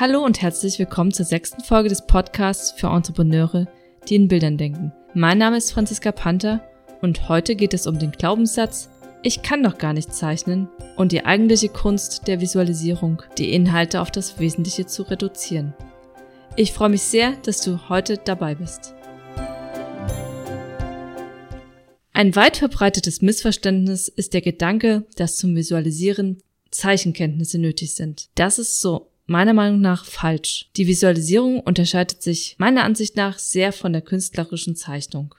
Hallo und herzlich willkommen zur sechsten Folge des Podcasts für Entrepreneure, die in Bildern denken. Mein Name ist Franziska Panther und heute geht es um den Glaubenssatz, ich kann doch gar nicht zeichnen und die eigentliche Kunst der Visualisierung, die Inhalte auf das Wesentliche zu reduzieren. Ich freue mich sehr, dass du heute dabei bist. Ein weit verbreitetes Missverständnis ist der Gedanke, dass zum Visualisieren Zeichenkenntnisse nötig sind. Das ist so meiner Meinung nach falsch. Die Visualisierung unterscheidet sich meiner Ansicht nach sehr von der künstlerischen Zeichnung.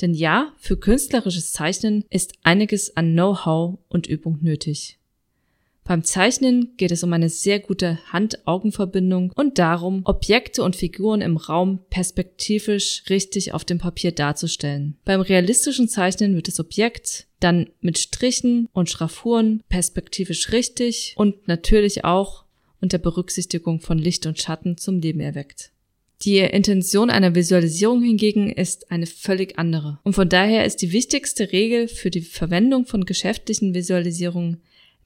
Denn ja, für künstlerisches Zeichnen ist einiges an Know-how und Übung nötig. Beim Zeichnen geht es um eine sehr gute Hand-Augen-Verbindung und darum, Objekte und Figuren im Raum perspektivisch richtig auf dem Papier darzustellen. Beim realistischen Zeichnen wird das Objekt dann mit Strichen und Schraffuren perspektivisch richtig und natürlich auch unter Berücksichtigung von Licht und Schatten zum Leben erweckt. Die Intention einer Visualisierung hingegen ist eine völlig andere. Und von daher ist die wichtigste Regel für die Verwendung von geschäftlichen Visualisierungen,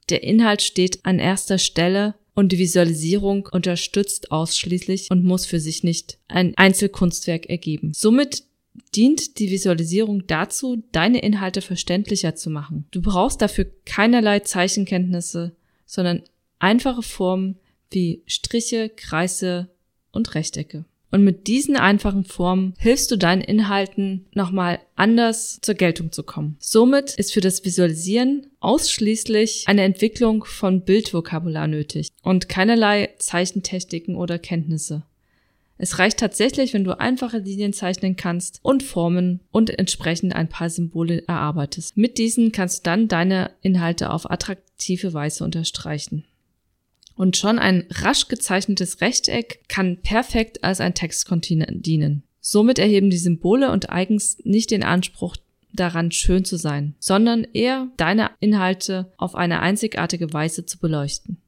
der Inhalt steht an erster Stelle und die Visualisierung unterstützt ausschließlich und muss für sich nicht ein Einzelkunstwerk ergeben. Somit dient die Visualisierung dazu, deine Inhalte verständlicher zu machen. Du brauchst dafür keinerlei Zeichenkenntnisse, sondern einfache Formen, wie Striche, Kreise und Rechtecke. Und mit diesen einfachen Formen hilfst du deinen Inhalten nochmal anders zur Geltung zu kommen. Somit ist für das Visualisieren ausschließlich eine Entwicklung von Bildvokabular nötig und keinerlei Zeichentechniken oder Kenntnisse. Es reicht tatsächlich, wenn du einfache Linien zeichnen kannst und Formen und entsprechend ein paar Symbole erarbeitest. Mit diesen kannst du dann deine Inhalte auf attraktive Weise unterstreichen. Und schon ein rasch gezeichnetes Rechteck kann perfekt als ein Textcontainer dienen. Somit erheben die Symbole und Icons nicht den Anspruch daran, schön zu sein, sondern eher deine Inhalte auf eine einzigartige Weise zu beleuchten.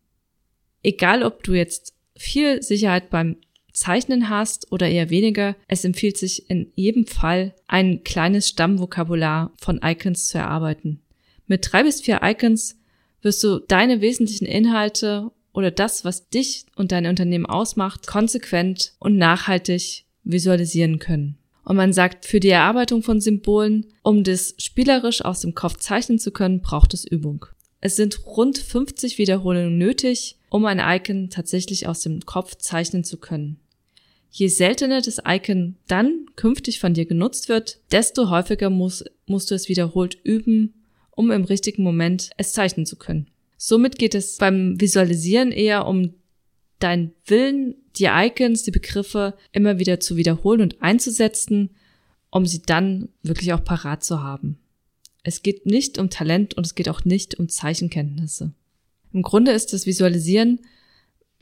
Egal, ob du jetzt viel Sicherheit beim Zeichnen hast oder eher weniger, es empfiehlt sich in jedem Fall, ein kleines Stammvokabular von Icons zu erarbeiten. Mit drei bis vier Icons wirst du deine wesentlichen Inhalte oder das, was dich und dein Unternehmen ausmacht, konsequent und nachhaltig visualisieren können. Und man sagt, für die Erarbeitung von Symbolen, um das spielerisch aus dem Kopf zeichnen zu können, braucht es Übung. Es sind rund 50 Wiederholungen nötig, um ein Icon tatsächlich aus dem Kopf zeichnen zu können. Je seltener das Icon dann künftig von dir genutzt wird, desto häufiger muss, musst du es wiederholt üben, um im richtigen Moment es zeichnen zu können. Somit geht es beim Visualisieren eher um deinen Willen, die Icons, die Begriffe immer wieder zu wiederholen und einzusetzen, um sie dann wirklich auch parat zu haben. Es geht nicht um Talent und es geht auch nicht um Zeichenkenntnisse. Im Grunde ist das Visualisieren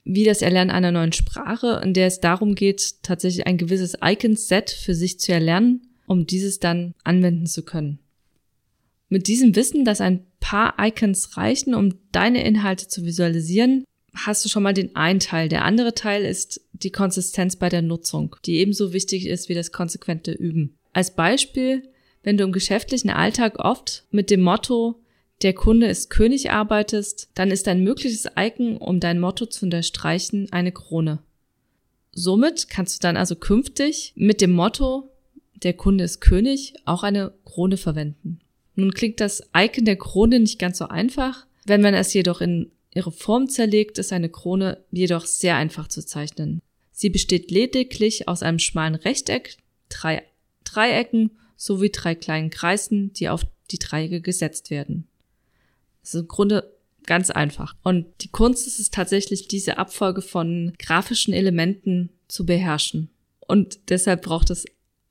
wie das Erlernen einer neuen Sprache, in der es darum geht, tatsächlich ein gewisses Icon-Set für sich zu erlernen, um dieses dann anwenden zu können. Mit diesem Wissen, dass ein paar Icons reichen, um deine Inhalte zu visualisieren, hast du schon mal den einen Teil. Der andere Teil ist die Konsistenz bei der Nutzung, die ebenso wichtig ist wie das konsequente Üben. Als Beispiel, wenn du im geschäftlichen Alltag oft mit dem Motto der Kunde ist König arbeitest, dann ist ein mögliches Icon, um dein Motto zu unterstreichen, eine Krone. Somit kannst du dann also künftig mit dem Motto der Kunde ist König auch eine Krone verwenden. Nun klingt das Icon der Krone nicht ganz so einfach. Wenn man es jedoch in ihre Form zerlegt, ist eine Krone jedoch sehr einfach zu zeichnen. Sie besteht lediglich aus einem schmalen Rechteck, drei Dreiecken sowie drei kleinen Kreisen, die auf die Dreiecke gesetzt werden. Das ist im Grunde ganz einfach. Und die Kunst ist es tatsächlich, diese Abfolge von grafischen Elementen zu beherrschen. Und deshalb braucht es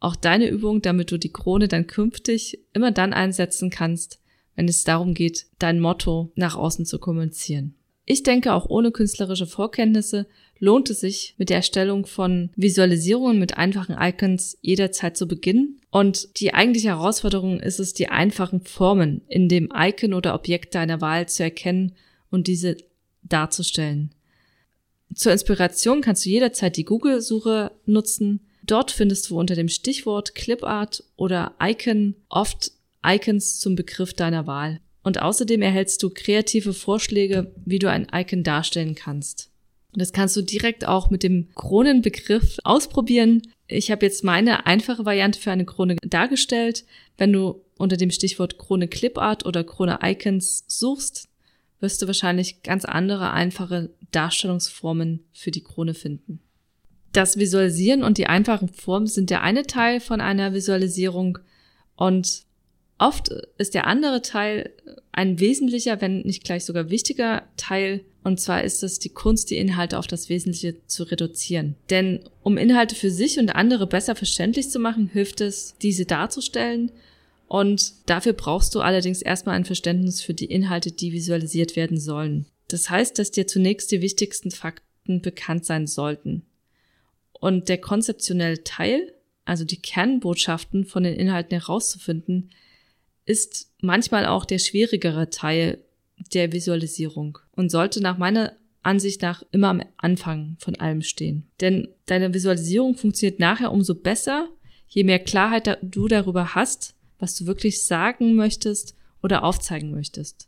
auch deine Übung, damit du die Krone dann künftig immer dann einsetzen kannst, wenn es darum geht, dein Motto nach außen zu kommunizieren. Ich denke, auch ohne künstlerische Vorkenntnisse lohnt es sich, mit der Erstellung von Visualisierungen mit einfachen Icons jederzeit zu beginnen. Und die eigentliche Herausforderung ist es, die einfachen Formen in dem Icon oder Objekt deiner Wahl zu erkennen und diese darzustellen. Zur Inspiration kannst du jederzeit die Google-Suche nutzen Dort findest du unter dem Stichwort Clipart oder Icon oft Icons zum Begriff deiner Wahl. Und außerdem erhältst du kreative Vorschläge, wie du ein Icon darstellen kannst. Und das kannst du direkt auch mit dem Kronenbegriff ausprobieren. Ich habe jetzt meine einfache Variante für eine Krone dargestellt. Wenn du unter dem Stichwort Krone Clipart oder Krone Icons suchst, wirst du wahrscheinlich ganz andere einfache Darstellungsformen für die Krone finden. Das Visualisieren und die einfachen Formen sind der eine Teil von einer Visualisierung und oft ist der andere Teil ein wesentlicher, wenn nicht gleich sogar wichtiger Teil und zwar ist es die Kunst, die Inhalte auf das Wesentliche zu reduzieren. Denn um Inhalte für sich und andere besser verständlich zu machen, hilft es, diese darzustellen. Und dafür brauchst du allerdings erstmal ein Verständnis für die Inhalte, die visualisiert werden sollen. Das heißt, dass dir zunächst die wichtigsten Fakten bekannt sein sollten. Und der konzeptionelle Teil, also die Kernbotschaften von den Inhalten herauszufinden, ist manchmal auch der schwierigere Teil der Visualisierung und sollte nach meiner Ansicht nach immer am Anfang von allem stehen. Denn deine Visualisierung funktioniert nachher umso besser, je mehr Klarheit du darüber hast, was du wirklich sagen möchtest oder aufzeigen möchtest.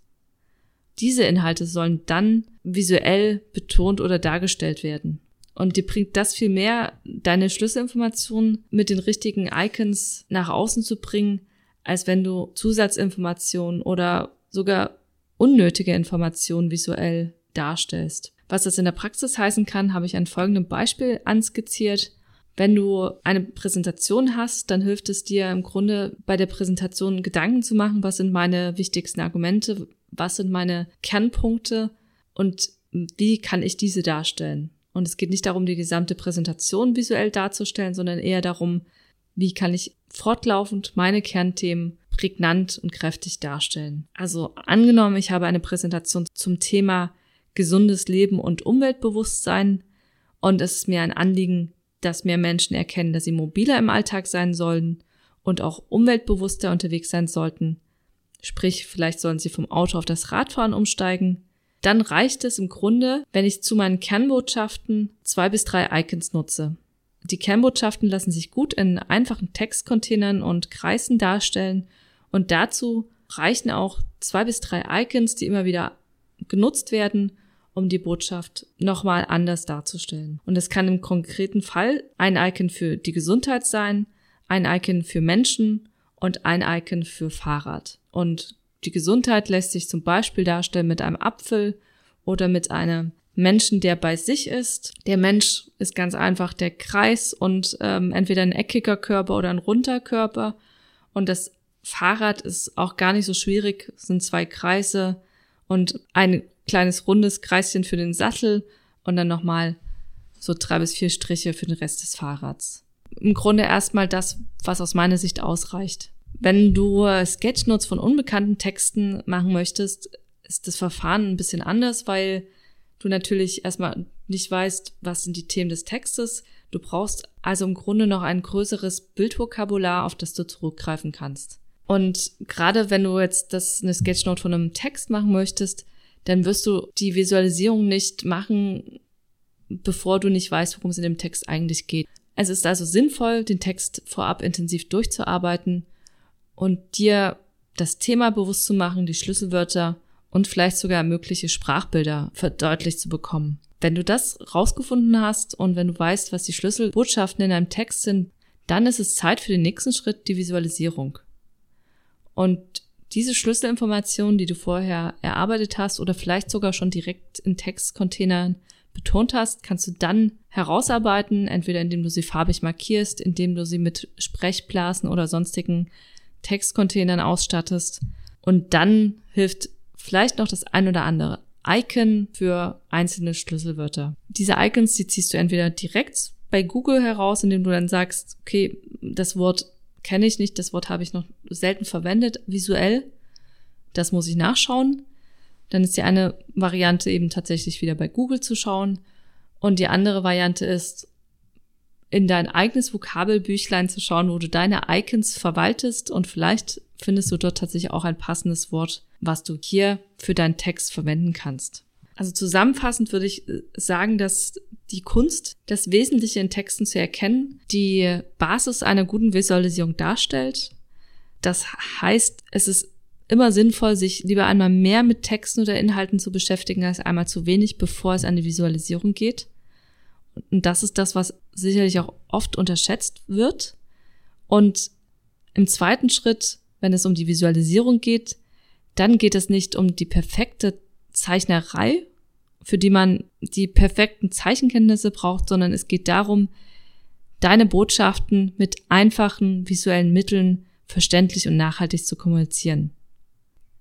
Diese Inhalte sollen dann visuell betont oder dargestellt werden. Und dir bringt das viel mehr, deine Schlüsselinformationen mit den richtigen Icons nach außen zu bringen, als wenn du Zusatzinformationen oder sogar unnötige Informationen visuell darstellst. Was das in der Praxis heißen kann, habe ich an folgendem Beispiel anskizziert. Wenn du eine Präsentation hast, dann hilft es dir im Grunde bei der Präsentation Gedanken zu machen, was sind meine wichtigsten Argumente, was sind meine Kernpunkte und wie kann ich diese darstellen. Und es geht nicht darum, die gesamte Präsentation visuell darzustellen, sondern eher darum, wie kann ich fortlaufend meine Kernthemen prägnant und kräftig darstellen. Also angenommen, ich habe eine Präsentation zum Thema gesundes Leben und Umweltbewusstsein und es ist mir ein Anliegen, dass mehr Menschen erkennen, dass sie mobiler im Alltag sein sollen und auch umweltbewusster unterwegs sein sollten. Sprich, vielleicht sollen sie vom Auto auf das Radfahren umsteigen. Dann reicht es im Grunde, wenn ich zu meinen Kernbotschaften zwei bis drei Icons nutze. Die Kernbotschaften lassen sich gut in einfachen Textcontainern und Kreisen darstellen und dazu reichen auch zwei bis drei Icons, die immer wieder genutzt werden, um die Botschaft nochmal anders darzustellen. Und es kann im konkreten Fall ein Icon für die Gesundheit sein, ein Icon für Menschen und ein Icon für Fahrrad. Und die Gesundheit lässt sich zum Beispiel darstellen mit einem Apfel oder mit einem Menschen, der bei sich ist. Der Mensch ist ganz einfach der Kreis und ähm, entweder ein eckiger Körper oder ein runder Körper. Und das Fahrrad ist auch gar nicht so schwierig. Es sind zwei Kreise und ein kleines rundes Kreischen für den Sattel und dann nochmal so drei bis vier Striche für den Rest des Fahrrads. Im Grunde erstmal das, was aus meiner Sicht ausreicht. Wenn du Sketchnotes von unbekannten Texten machen möchtest, ist das Verfahren ein bisschen anders, weil du natürlich erstmal nicht weißt, was sind die Themen des Textes. Du brauchst also im Grunde noch ein größeres Bildvokabular, auf das du zurückgreifen kannst. Und gerade wenn du jetzt das eine Sketchnote von einem Text machen möchtest, dann wirst du die Visualisierung nicht machen, bevor du nicht weißt, worum es in dem Text eigentlich geht. Es ist also sinnvoll, den Text vorab intensiv durchzuarbeiten und dir das Thema bewusst zu machen, die Schlüsselwörter und vielleicht sogar mögliche Sprachbilder verdeutlicht zu bekommen. Wenn du das rausgefunden hast und wenn du weißt, was die Schlüsselbotschaften in deinem Text sind, dann ist es Zeit für den nächsten Schritt, die Visualisierung. Und diese Schlüsselinformationen, die du vorher erarbeitet hast oder vielleicht sogar schon direkt in Textcontainern betont hast, kannst du dann herausarbeiten, entweder indem du sie farbig markierst, indem du sie mit Sprechblasen oder sonstigen Textcontainern ausstattest. Und dann hilft vielleicht noch das ein oder andere Icon für einzelne Schlüsselwörter. Diese Icons, die ziehst du entweder direkt bei Google heraus, indem du dann sagst, okay, das Wort kenne ich nicht, das Wort habe ich noch selten verwendet, visuell. Das muss ich nachschauen. Dann ist die eine Variante eben tatsächlich wieder bei Google zu schauen. Und die andere Variante ist, in dein eigenes Vokabelbüchlein zu schauen, wo du deine Icons verwaltest und vielleicht findest du dort tatsächlich auch ein passendes Wort, was du hier für deinen Text verwenden kannst. Also zusammenfassend würde ich äh, sagen, dass die Kunst, das Wesentliche in Texten zu erkennen, die Basis einer guten Visualisierung darstellt. Das heißt, es ist immer sinnvoll, sich lieber einmal mehr mit Texten oder Inhalten zu beschäftigen, als einmal zu wenig, bevor es an die Visualisierung geht. Und das ist das, was sicherlich auch oft unterschätzt wird. Und im zweiten Schritt, wenn es um die Visualisierung geht, dann geht es nicht um die perfekte Zeichnerei, für die man die perfekten Zeichenkenntnisse braucht, sondern es geht darum, deine Botschaften mit einfachen visuellen Mitteln verständlich und nachhaltig zu kommunizieren.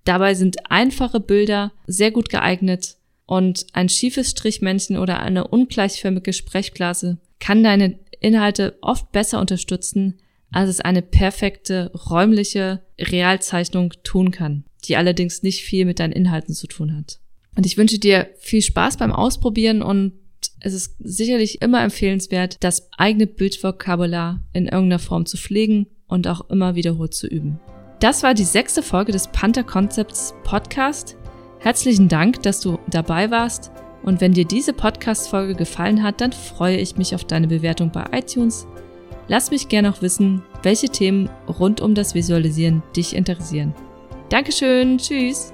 Dabei sind einfache Bilder sehr gut geeignet und ein schiefes Strichmännchen oder eine ungleichförmige Sprechblase kann deine Inhalte oft besser unterstützen, als es eine perfekte räumliche Realzeichnung tun kann, die allerdings nicht viel mit deinen Inhalten zu tun hat. Und ich wünsche dir viel Spaß beim Ausprobieren und es ist sicherlich immer empfehlenswert, das eigene Bildvokabular in irgendeiner Form zu pflegen und auch immer wiederholt zu üben. Das war die sechste Folge des Panther Concepts Podcast. Herzlichen Dank, dass du dabei warst. Und wenn dir diese Podcast-Folge gefallen hat, dann freue ich mich auf deine Bewertung bei iTunes. Lass mich gerne auch wissen, welche Themen rund um das Visualisieren dich interessieren. Dankeschön, tschüss!